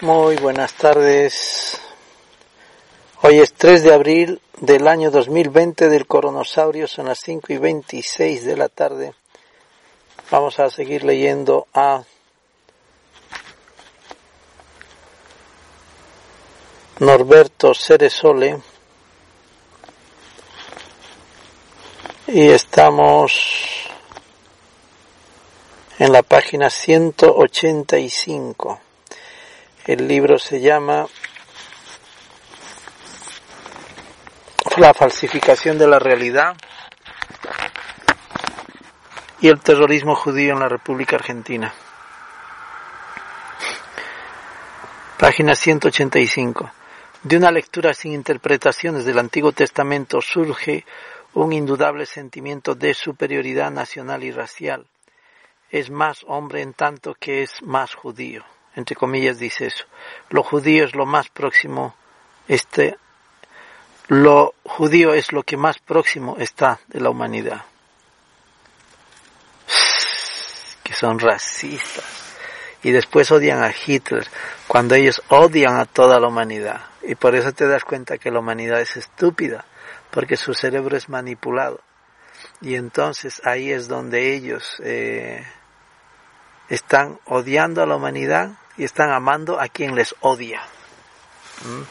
Muy buenas tardes. Hoy es 3 de abril del año 2020 del coronosaurio, son las 5 y 26 de la tarde. Vamos a seguir leyendo a Norberto Ceresole y estamos en la página 185. El libro se llama La falsificación de la realidad y el terrorismo judío en la República Argentina. Página 185. De una lectura sin interpretaciones del Antiguo Testamento surge un indudable sentimiento de superioridad nacional y racial. Es más hombre en tanto que es más judío entre comillas dice eso. Lo judío es lo más próximo, este, lo judío es lo que más próximo está de la humanidad. Que son racistas. Y después odian a Hitler, cuando ellos odian a toda la humanidad. Y por eso te das cuenta que la humanidad es estúpida, porque su cerebro es manipulado. Y entonces ahí es donde ellos eh, están odiando a la humanidad y están amando a quien les odia. ¿Mm?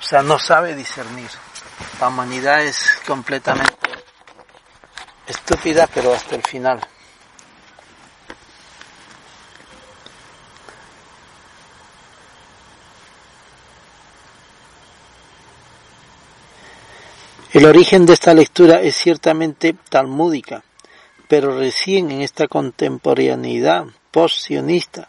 O sea, no sabe discernir. La humanidad es completamente estúpida, pero hasta el final. El origen de esta lectura es ciertamente talmúdica, pero recién en esta contemporaneidad post-sionista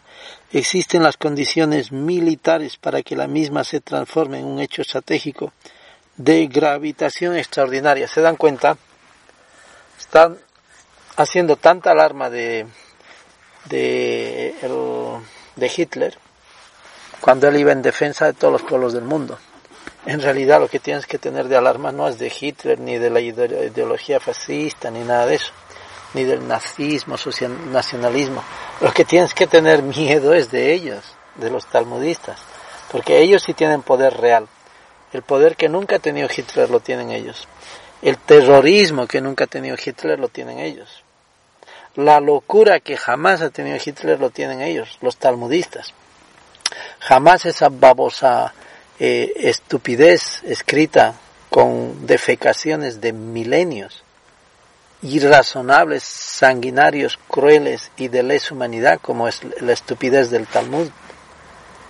existen las condiciones militares para que la misma se transforme en un hecho estratégico de gravitación extraordinaria. ¿Se dan cuenta? Están haciendo tanta alarma de, de, de Hitler cuando él iba en defensa de todos los pueblos del mundo. En realidad lo que tienes que tener de alarma no es de Hitler, ni de la ideología fascista, ni nada de eso ni del nazismo, social, nacionalismo. Lo que tienes que tener miedo es de ellos, de los talmudistas, porque ellos sí tienen poder real. El poder que nunca ha tenido Hitler lo tienen ellos. El terrorismo que nunca ha tenido Hitler lo tienen ellos. La locura que jamás ha tenido Hitler lo tienen ellos, los talmudistas. Jamás esa babosa eh, estupidez escrita con defecaciones de milenios irrazonables, sanguinarios, crueles y de lesa humanidad, como es la estupidez del Talmud.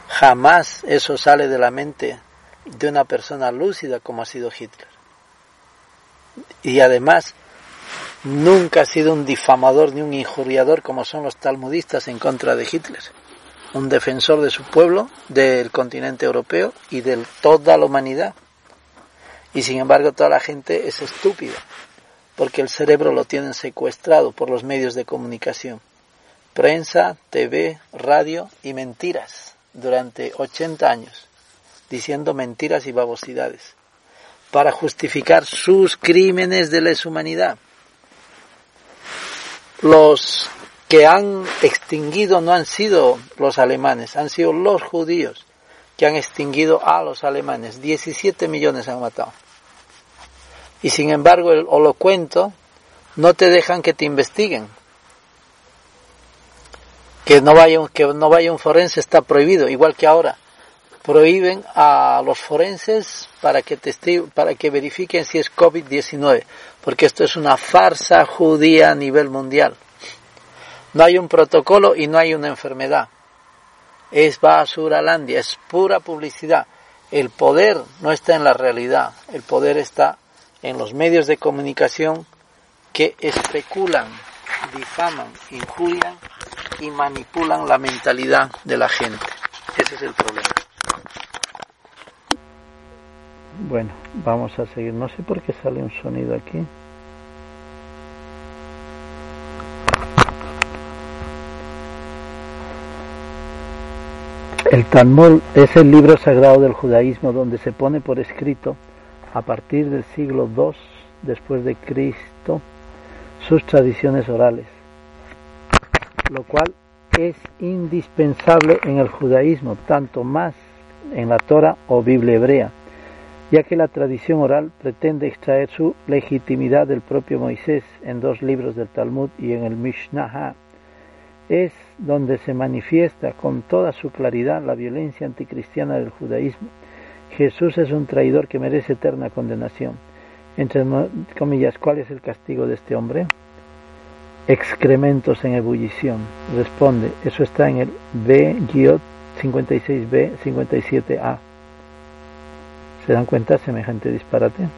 Jamás eso sale de la mente de una persona lúcida como ha sido Hitler. Y además, nunca ha sido un difamador ni un injuriador como son los talmudistas en contra de Hitler. Un defensor de su pueblo, del continente europeo y de toda la humanidad. Y sin embargo toda la gente es estúpida porque el cerebro lo tienen secuestrado por los medios de comunicación. Prensa, TV, radio y mentiras durante 80 años, diciendo mentiras y babosidades, para justificar sus crímenes de lesa humanidad. Los que han extinguido no han sido los alemanes, han sido los judíos que han extinguido a los alemanes. 17 millones han matado y sin embargo el holocuento no te dejan que te investiguen. Que no vaya, que no vaya un forense está prohibido, igual que ahora. Prohíben a los forenses para que, para que verifiquen si es COVID-19, porque esto es una farsa judía a nivel mundial. No hay un protocolo y no hay una enfermedad. Es basuralandia, es pura publicidad. El poder no está en la realidad, el poder está en los medios de comunicación que especulan, difaman, injurian y manipulan la mentalidad de la gente. Ese es el problema. Bueno, vamos a seguir. No sé por qué sale un sonido aquí. El Talmud es el libro sagrado del judaísmo donde se pone por escrito a partir del siglo II después de Cristo sus tradiciones orales, lo cual es indispensable en el judaísmo, tanto más en la Torah o Biblia hebrea, ya que la tradición oral pretende extraer su legitimidad del propio Moisés en dos libros del Talmud y en el Mishnah. Es donde se manifiesta con toda su claridad la violencia anticristiana del judaísmo. Jesús es un traidor que merece eterna condenación. Entre comillas, ¿cuál es el castigo de este hombre? Excrementos en ebullición. Responde, eso está en el B-56B 57A. ¿Se dan cuenta semejante disparate?